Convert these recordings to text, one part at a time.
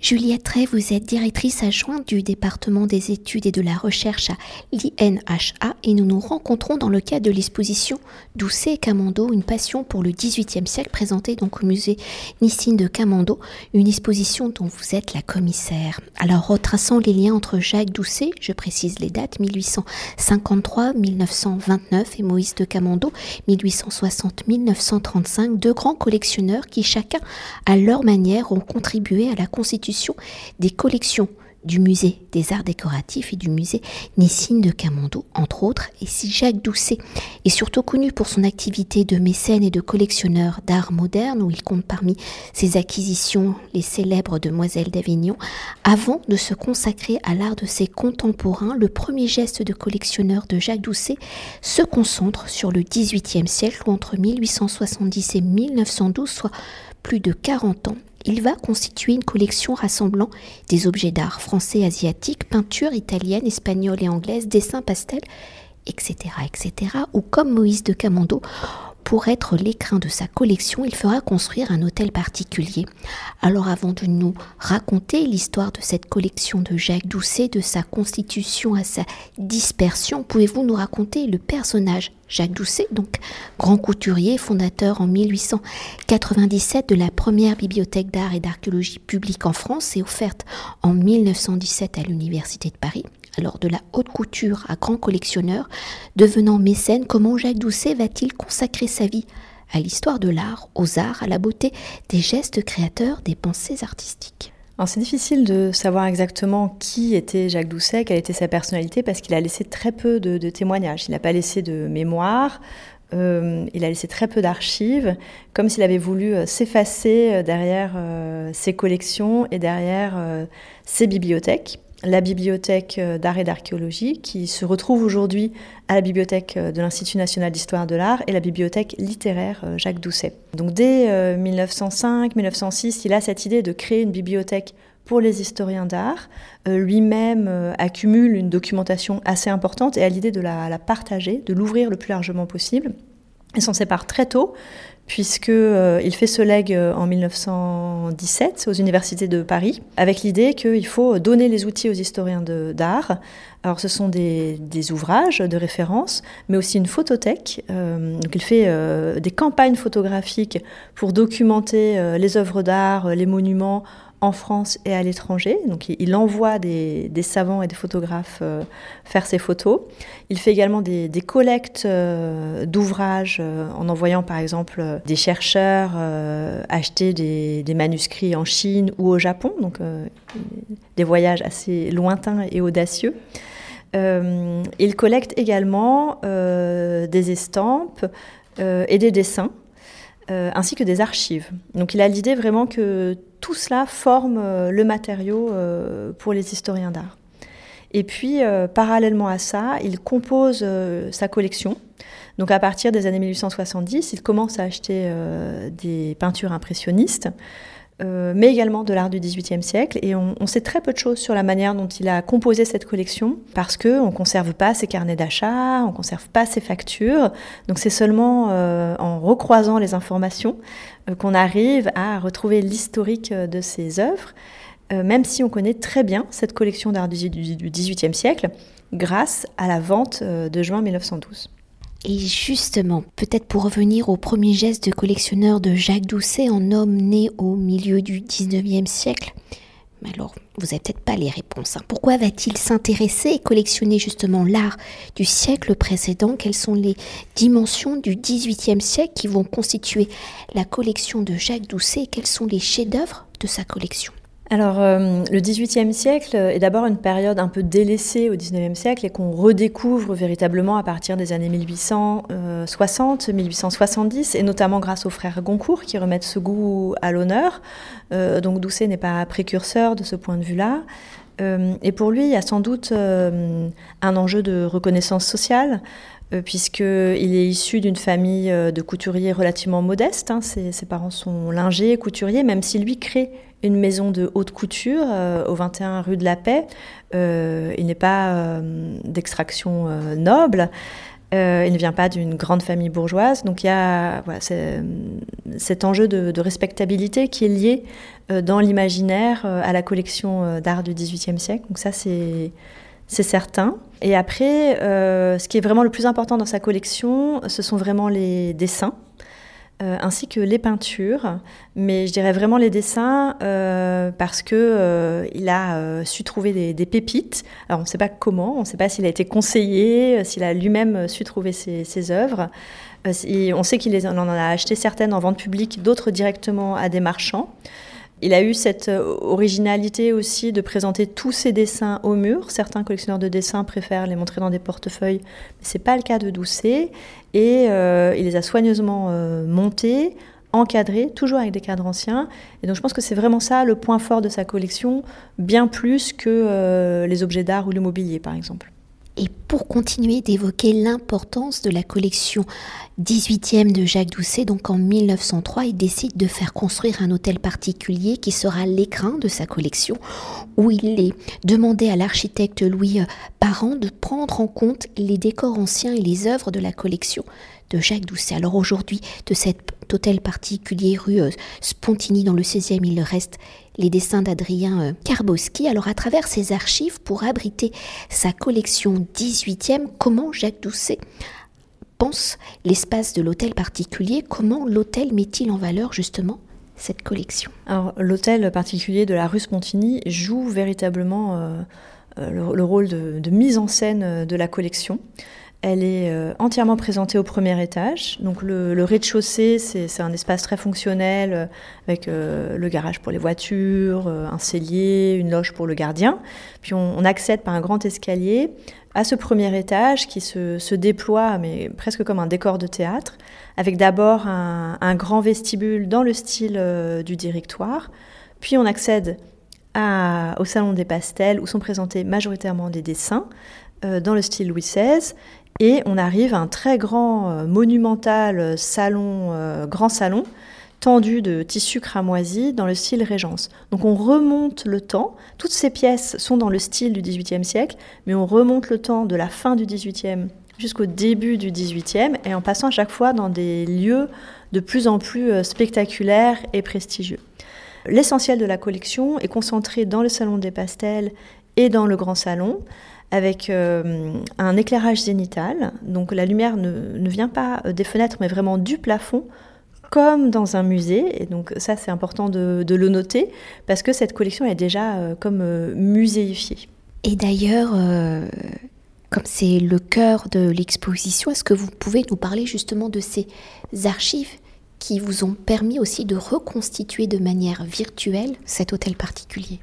Juliette Ray, vous êtes directrice adjointe du département des études et de la recherche à l'INHA et nous nous rencontrons dans le cadre de l'exposition Doucet et Camando, une passion pour le XVIIIe siècle présentée donc au musée Nissine de Camando, une exposition dont vous êtes la commissaire. Alors retraçant les liens entre Jacques Doucet, je précise les dates, 1853-1929 et Moïse de Camando, 1860-1935, deux grands collectionneurs qui chacun à leur manière ont contribué à la constitution des collections du musée des arts décoratifs et du musée Nissine de Camando, entre autres. Et si Jacques Doucet est surtout connu pour son activité de mécène et de collectionneur d'art moderne, où il compte parmi ses acquisitions les célèbres demoiselles d'Avignon, avant de se consacrer à l'art de ses contemporains, le premier geste de collectionneur de Jacques Doucet se concentre sur le XVIIIe siècle, où entre 1870 et 1912, soit plus de 40 ans, il va constituer une collection rassemblant des objets d'art français, asiatiques, peintures italiennes, espagnoles et anglaises, dessins pastels, etc., etc. Ou comme Moïse de Camando, pour être l'écrin de sa collection, il fera construire un hôtel particulier. Alors avant de nous raconter l'histoire de cette collection de Jacques Doucet, de sa constitution à sa dispersion, pouvez-vous nous raconter le personnage Jacques Doucet, donc grand couturier, fondateur en 1897 de la première bibliothèque d'art et d'archéologie publique en France et offerte en 1917 à l'Université de Paris alors de la haute couture à grand collectionneur, devenant mécène, comment Jacques Doucet va-t-il consacrer sa vie à l'histoire de l'art, aux arts, à la beauté, des gestes créateurs, des pensées artistiques? C'est difficile de savoir exactement qui était Jacques Doucet, quelle était sa personnalité, parce qu'il a laissé très peu de, témoignages. Il n'a pas laissé de mémoire, euh, il a laissé très peu d'archives, comme s'il avait voulu euh, s'effacer euh, derrière ses collections et derrière ses bibliothèques la bibliothèque euh, d'art et d'archéologie qui se retrouve aujourd'hui à la bibliothèque euh, de l'Institut national d'histoire de l'art et la bibliothèque littéraire euh, Jacques Doucet. Donc dès 1905-1906, il a cette idée de créer une bibliothèque pour les historiens d'art. Lui-même accumule une documentation assez importante et a l'idée de la, la partager, de l'ouvrir le plus largement possible. Il s'en sépare très tôt, puisqu'il euh, fait ce leg euh, en 1917 aux universités de Paris, avec l'idée qu'il faut donner les outils aux historiens d'art. Alors ce sont des, ouvrages de référence, mais aussi une photothèque. Euh, donc il fait des campagnes photographiques pour documenter les œuvres d'art, les monuments en France et à l'étranger. Donc il envoie des, savants et des photographes euh, faire ses photos. Il fait également des, collectes euh, d'ouvrages euh, en envoyant par exemple des chercheurs acheter des, des, manuscrits en Chine ou au Japon, donc des voyages assez lointains et audacieux. il collecte également des estampes et des dessins ainsi que des archives. Donc il a l'idée vraiment que tout cela forme euh, le matériau euh, pour les historiens d'art. Et puis, parallèlement à ça, il compose sa collection. Donc à partir des années 1870, il commence à acheter des peintures impressionnistes. Euh, mais également de l'art du XVIIIe siècle. Et on, sait très peu de choses sur la manière dont il a composé cette collection, parce qu'on ne conserve pas ses carnets d'achat, on ne conserve pas ses factures. Donc c'est seulement euh, en recroisant les informations euh, qu'on arrive à retrouver l'historique de ses œuvres, même si on connaît très bien cette collection d'art du XVIIIe siècle grâce à la vente de juin 1912. Et justement, peut-être pour revenir au premier geste de collectionneur de Jacques Doucet, en homme né au milieu du 19e siècle, alors, vous n'avez peut-être pas les réponses. Hein. Pourquoi va-t-il s'intéresser et collectionner justement l'art du siècle précédent? Quelles sont les dimensions du XVIIIe siècle qui vont constituer la collection de Jacques Doucet? Quels sont les chefs-d'œuvre de sa collection? Alors, euh, le XVIIIe siècle est d'abord une période un peu délaissée au XIXe siècle et qu'on redécouvre véritablement à partir des années 1860, 1870, et notamment grâce aux frères Goncourt qui remettent ce goût à l'honneur. Euh, donc, Doucet n'est pas précurseur de ce point de vue-là. Euh, et pour lui, il y a sans doute un enjeu de reconnaissance sociale puisqu'il est issu d'une famille de couturiers relativement modeste. Hein. Ses, parents sont lingers, couturiers, même si lui crée une maison de haute couture euh, au 21 rue de la Paix. Euh, il n'est pas euh, d'extraction noble. Euh, il ne vient pas d'une grande famille bourgeoise. Donc il y a cet enjeu de, respectabilité qui est lié dans l'imaginaire à la collection d'art du XVIIIe siècle. Donc ça, c'est certain. Et après, ce qui est vraiment le plus important dans sa collection, ce sont vraiment les dessins. Euh, ainsi que les peintures, mais je dirais vraiment les dessins euh, parce que euh, il a su trouver des, pépites. Alors on ne sait pas comment, on ne sait pas s'il a été conseillé, s'il a lui-même su trouver ses, ses œuvres. on sait qu'il en a acheté certaines en vente publique, d'autres directement à des marchands. Il a eu cette euh, originalité aussi de présenter tous ses dessins au mur. Certains collectionneurs de dessins préfèrent les montrer dans des portefeuilles, mais ce n'est pas le cas de Doucet. Et euh, il les a soigneusement euh, montés, encadrés, toujours avec des cadres anciens. Et donc je pense que c'est vraiment ça le point fort de sa collection, bien plus que les objets d'art ou le mobilier par exemple. Et pour continuer d'évoquer l'importance de la collection 18e de Jacques Doucet, donc en 1903, il décide de faire construire un hôtel particulier qui sera l'écrin de sa collection, où il est demandé à l'architecte Louis Parent de prendre en compte les décors anciens et les œuvres de la collection de Jacques Doucet. Alors aujourd'hui, de cet hôtel particulier rue euh, Spontini dans le 16e, il reste les dessins d'Adrien euh, Karbowski. Alors à travers ses archives, pour abriter sa collection 18e, comment Jacques Doucet pense l'espace de l'hôtel particulier, comment l'hôtel met-il en valeur justement cette collection? Alors l'hôtel particulier de la rue Spontini joue véritablement euh, le, rôle de, mise en scène de la collection. Elle est euh, entièrement présentée au premier étage. Donc le, rez-de-chaussée, c'est un espace très fonctionnel euh, avec euh, le garage pour les voitures, un cellier, une loge pour le gardien. Puis on, accède par un grand escalier à ce premier étage qui se, déploie, mais presque comme un décor de théâtre, avec d'abord un, grand vestibule dans le style du directoire. Puis on accède au salon des pastels où sont présentés majoritairement des dessins dans le style Louis XVI et on arrive à un très grand, euh, monumental salon, euh, grand salon, tendu de tissu cramoisi dans le style Régence. Donc on remonte le temps. Toutes ces pièces sont dans le style du XVIIIe siècle, mais on remonte le temps de la fin du XVIIIe jusqu'au début du XVIIIe, et en passant à chaque fois dans des lieux de plus en plus euh, spectaculaires et prestigieux. L'essentiel de la collection est concentré dans le salon des pastels et dans le grand salon avec euh, un éclairage zénital. Donc la lumière ne, vient pas euh, des fenêtres, mais vraiment du plafond, comme dans un musée. Et donc ça, c'est important de, le noter, parce que cette collection est déjà euh, comme muséifiée. Et d'ailleurs, comme c'est le cœur de l'exposition, est-ce que vous pouvez nous parler justement de ces archives qui vous ont permis aussi de reconstituer de manière virtuelle cet hôtel particulier?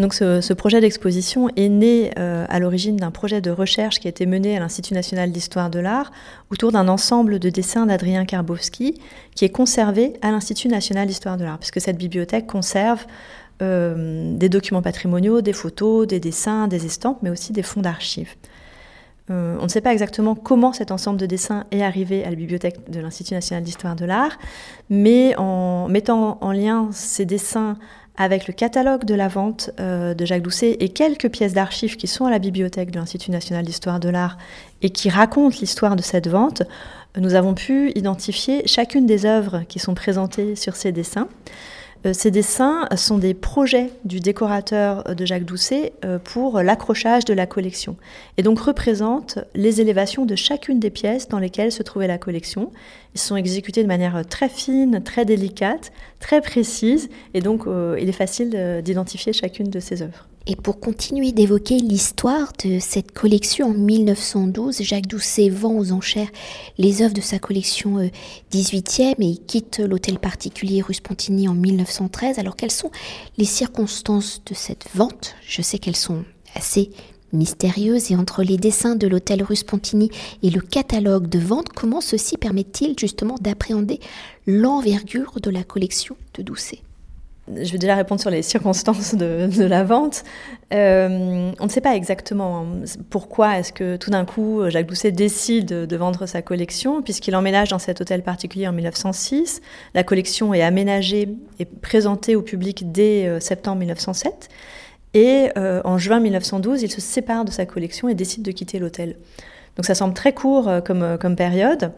Donc ce, projet d'exposition est né euh, à l'origine d'un projet de recherche qui a été mené à l'Institut national d'histoire de l'art autour d'un ensemble de dessins d'Adrien Karbowski qui est conservé à l'Institut national d'histoire de l'art, puisque cette bibliothèque conserve euh, des documents patrimoniaux, des photos, des dessins, des estampes, mais aussi des fonds d'archives. Euh, on ne sait pas exactement comment cet ensemble de dessins est arrivé à la bibliothèque de l'Institut national d'histoire de l'art, mais en mettant en lien ces dessins avec le catalogue de la vente euh, de Jacques Doucet et quelques pièces d'archives qui sont à la bibliothèque de l'Institut national d'histoire de l'art et qui racontent l'histoire de cette vente, nous avons pu identifier chacune des œuvres qui sont présentées sur ces dessins. Euh, ces dessins sont des projets du décorateur de Jacques Doucet euh, pour l'accrochage de la collection et donc représentent les élévations de chacune des pièces dans lesquelles se trouvait la collection. Ils sont exécutés de manière très fine, très délicate, très précise et donc euh, il est facile d'identifier chacune de ces œuvres. Et pour continuer d'évoquer l'histoire de cette collection en 1912, Jacques Doucet vend aux enchères les œuvres de sa collection 18e et il quitte l'hôtel particulier rue Spontini en 1913. Alors quelles sont les circonstances de cette vente? Je sais qu'elles sont assez mystérieuses et entre les dessins de l'hôtel rue Spontini et le catalogue de vente, comment ceci permet-il justement d'appréhender l'envergure de la collection de Doucet? Je vais déjà répondre sur les circonstances de, la vente. Euh, on ne sait pas exactement pourquoi est-ce que tout d'un coup Jacques Doucet décide de vendre sa collection, puisqu'il emménage dans cet hôtel particulier en 1906. La collection est aménagée et présentée au public dès euh, septembre 1907. Et euh, en juin 1912, il se sépare de sa collection et décide de quitter l'hôtel. Donc ça semble très court comme période.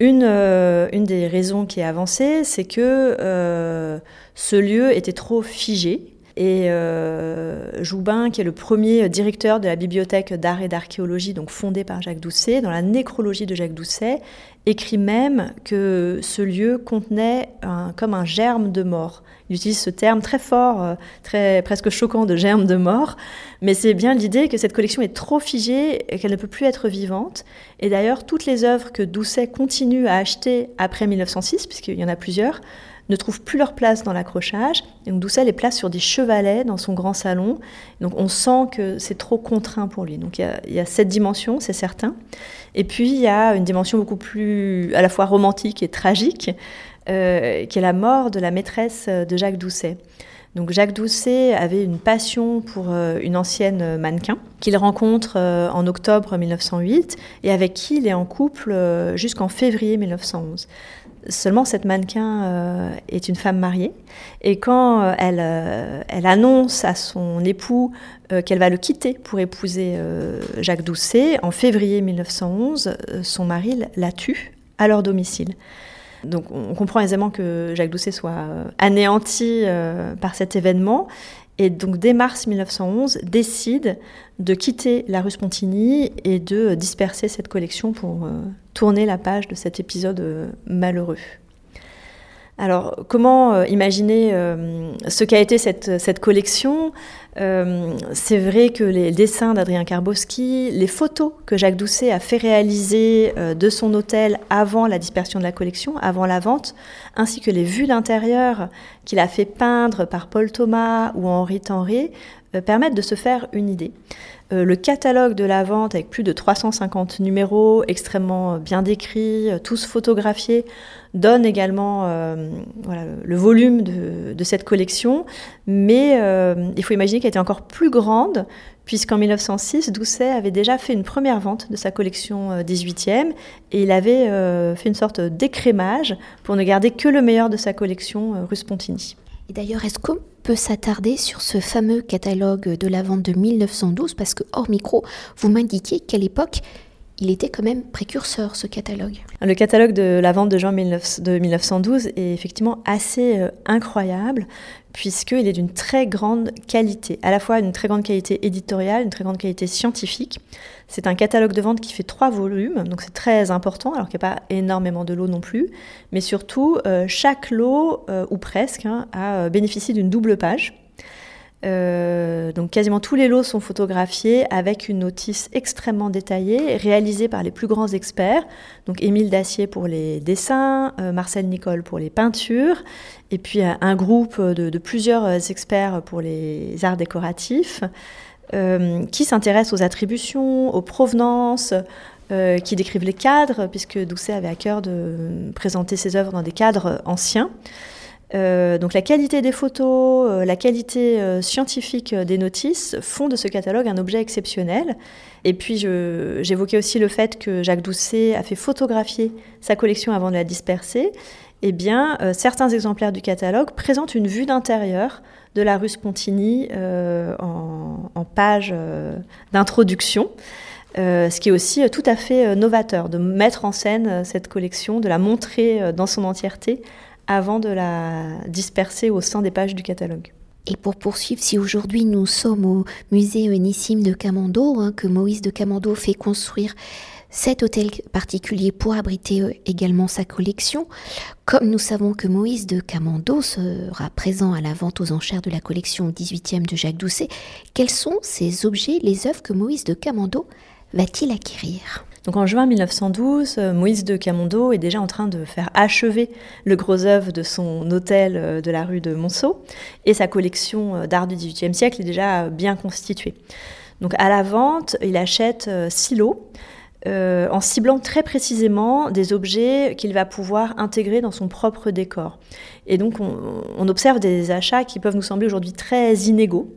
Une, une, des raisons qui est avancée, c'est que ce lieu était trop figé et euh, Joubin, qui est le premier directeur de la bibliothèque d'art et d'archéologie, donc fondée par Jacques Doucet, dans la nécrologie de Jacques Doucet, écrit même que ce lieu contenait comme un germe de mort. Il utilise ce terme très fort, euh, très presque choquant de germe de mort, mais c'est bien l'idée que cette collection est trop figée et qu'elle ne peut plus être vivante. Et d'ailleurs, toutes les œuvres que Doucet continue à acheter après 1906, puisqu'il y en a plusieurs, ne trouvent plus leur place dans l'accrochage. Donc Doucet les place sur des chevalets dans son grand salon. Donc on sent que c'est trop contraint pour lui. Donc il y a, cette dimension, c'est certain. Et puis il y a une dimension beaucoup plus à la fois romantique et tragique, euh, qui est la mort de la maîtresse de Jacques Doucet. Donc Jacques Doucet avait une passion pour euh, une ancienne mannequin qu'il rencontre euh, en octobre 1908 et avec qui il est en couple jusqu'en février 1911. Seulement, cette mannequin est une femme mariée. Et quand elle, elle, annonce à son époux qu'elle va le quitter pour épouser Jacques Doucet, en février 1911, son mari la tue à leur domicile. Donc on comprend aisément que Jacques Doucet soit anéanti par cet événement et donc dès mars 1911 décide de quitter la rue Spontini et de disperser cette collection pour euh, tourner la page de cet épisode euh, malheureux. Alors, comment euh, imaginer euh, ce qu'a été cette, collection? Euh, C'est vrai que les dessins d'Adrien Karbowski, les photos que Jacques Doucet a fait réaliser de son hôtel avant la dispersion de la collection, avant la vente, ainsi que les vues d'intérieur qu'il a fait peindre par Paul Thomas ou Henri Tenré, permettent de se faire une idée. Le catalogue de la vente, avec plus de 350 numéros extrêmement bien décrits, tous photographiés, donne également euh, le volume de, cette collection, mais euh, il faut imaginer qu'elle était encore plus grande, puisqu'en 1906, Doucet avait déjà fait une première vente de sa collection 18e, euh, et il avait fait une sorte d'écrémage pour ne garder que le meilleur de sa collection rue Spontini. Et d'ailleurs, est-ce qu'on peut s'attarder sur ce fameux catalogue de la vente de 1912 Parce que hors micro, vous m'indiquiez qu'à l'époque, il était quand même précurseur, ce catalogue. Le catalogue de la vente de Jean de 1912 est effectivement assez euh, incroyable, puisqu'il est d'une très grande qualité, à la fois une très grande qualité éditoriale, une très grande qualité scientifique. C'est un catalogue de vente qui fait trois volumes, donc c'est très important, alors qu'il n'y a pas énormément de lots non plus, mais surtout, euh, chaque lot, euh, ou presque, hein, a bénéficié d'une double page. Euh, donc quasiment tous les lots sont photographiés avec une notice extrêmement détaillée, réalisée par les plus grands experts. Donc Émile Dacier pour les dessins, euh, Marcel Nicole pour les peintures, et puis un groupe de, plusieurs experts pour les arts décoratifs, euh, qui s'intéressent aux attributions, aux provenances, qui décrivent les cadres, puisque Doucet avait à cœur de présenter ses œuvres dans des cadres anciens. Euh, donc la qualité des photos, euh, la qualité euh, scientifique des notices font de ce catalogue un objet exceptionnel. Et puis j'évoquais aussi le fait que Jacques Doucet a fait photographier sa collection avant de la disperser. Eh bien, certains exemplaires du catalogue présentent une vue d'intérieur de la rue Spontini en, en, page d'introduction. ce qui est aussi tout à fait novateur, de mettre en scène cette collection, de la montrer dans son entièreté avant de la disperser au sein des pages du catalogue. Et pour poursuivre, si aujourd'hui nous sommes au musée Unissime de Camando, hein, que Moïse de Camando fait construire cet hôtel particulier pour abriter euh, également sa collection, comme nous savons que Moïse de Camando sera présent à la vente aux enchères de la collection 18e de Jacques Doucet, quels sont ces objets, les œuvres que Moïse de Camando va-t-il acquérir? Donc en juin 1912, euh, Moïse de Camondo est déjà en train de faire achever le gros œuvre de son hôtel euh, de la rue de Monceau et sa collection euh, d'art du XVIIIe siècle est déjà bien constituée. Donc à la vente, il achète six lots. en ciblant très précisément des objets qu'il va pouvoir intégrer dans son propre décor. Et donc on observe des achats qui peuvent nous sembler aujourd'hui très inégaux.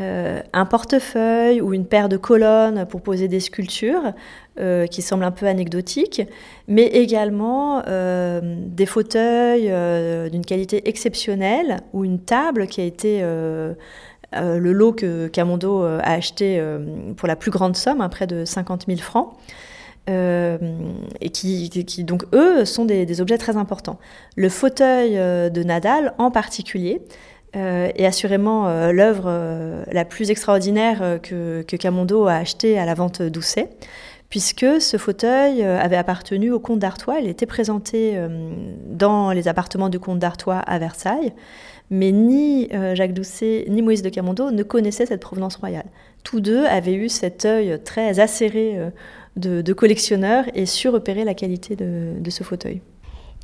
Euh, un portefeuille ou une paire de colonnes pour poser des sculptures euh, qui semblent un peu anecdotiques, mais également euh, des fauteuils d'une qualité exceptionnelle ou une table qui a été le lot que Camondo a acheté pour la plus grande somme, hein, près de 50 000 francs. et qui, donc, eux, sont des, objets très importants. Le fauteuil de Nadal, en particulier, est assurément l'œuvre la plus extraordinaire que, que, Camondo a acheté à la vente d'Ousset puisque ce fauteuil euh, avait appartenu au comte d'Artois. Il était présenté euh, dans les appartements du comte d'Artois à Versailles, mais ni euh, Jacques Doucet ni Moïse de Camondo ne connaissaient cette provenance royale. Tous deux avaient eu cet œil très acéré de collectionneur et su repérer la qualité de ce fauteuil.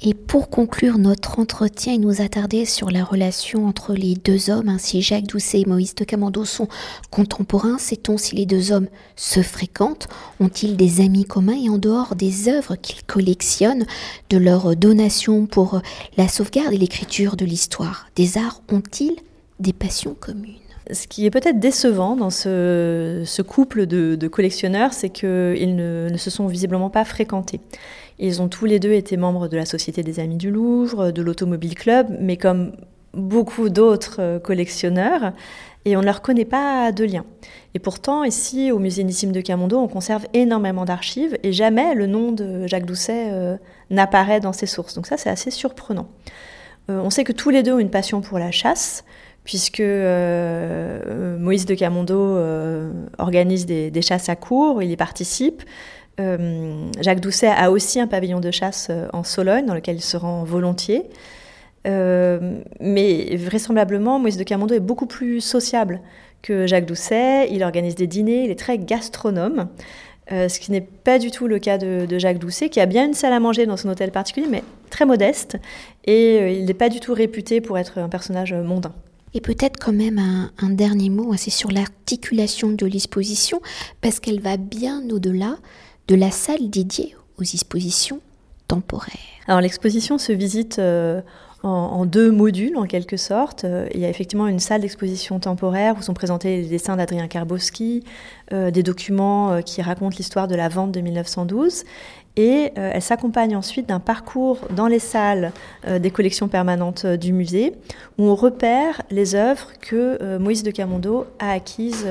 Et pour conclure notre entretien et nous attarder sur la relation entre les deux hommes, ainsi Jacques Doucet et Moïse de Camando sont contemporains, sait-on si les deux hommes se fréquentent? Ont-ils des amis communs? Et en dehors des œuvres qu'ils collectionnent, de leurs donations pour la sauvegarde et l'écriture de l'histoire des arts, ont-ils des passions communes? Ce qui est peut-être décevant dans ce, couple de, collectionneurs, c'est qu'ils ne, se sont visiblement pas fréquentés. Ils ont tous les deux été membres de la Société des Amis du Louvre, de l'Automobile Club, mais comme beaucoup d'autres euh, collectionneurs, et on ne leur connaît pas de lien. Et pourtant, ici, au Musée Nissim de Camondo, on conserve énormément d'archives, et jamais le nom de Jacques Doucet euh, n'apparaît dans ces sources. Donc ça, c'est assez surprenant. Euh, on sait que tous les deux ont une passion pour la chasse, puisque Moïse de Camondo organise des, des, chasses à cours, il y participe. Euh, Jacques Doucet a aussi un pavillon de chasse euh, en Sologne dans lequel il se rend volontiers. Euh, mais vraisemblablement, Moïse de Camondo est beaucoup plus sociable que Jacques Doucet. Il organise des dîners, il est très gastronome. ce qui n'est pas du tout le cas de, Jacques Doucet, qui a bien une salle à manger dans son hôtel particulier, mais très modeste. Et il n'est pas du tout réputé pour être un personnage mondain. Et peut-être quand même un, un dernier mot, c'est sur l'articulation de l'exposition, parce qu'elle va bien au-delà de la salle dédiée aux expositions temporaires. Alors l'exposition se visite euh, en, deux modules en quelque sorte. Euh, il y a effectivement une salle d'exposition temporaire où sont présentés les dessins d'Adrien Karbowski, euh, des documents qui racontent l'histoire de la vente de 1912. Et elle s'accompagne ensuite d'un parcours dans les salles des collections permanentes du musée où on repère les œuvres que Moïse de Camondo a acquises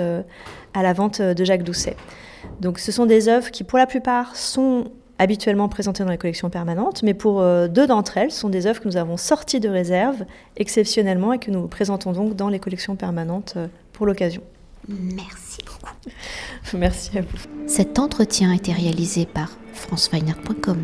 à la vente de Jacques Doucet. Donc ce sont des œuvres qui pour la plupart sont habituellement présentées dans les collections permanentes, mais pour euh, deux d'entre elles, sont des œuvres que nous avons sorties de réserve exceptionnellement et que nous présentons donc dans les collections permanentes euh, pour l'occasion. Merci beaucoup. Merci à vous. Cet entretien a été réalisé par franceweiner.com.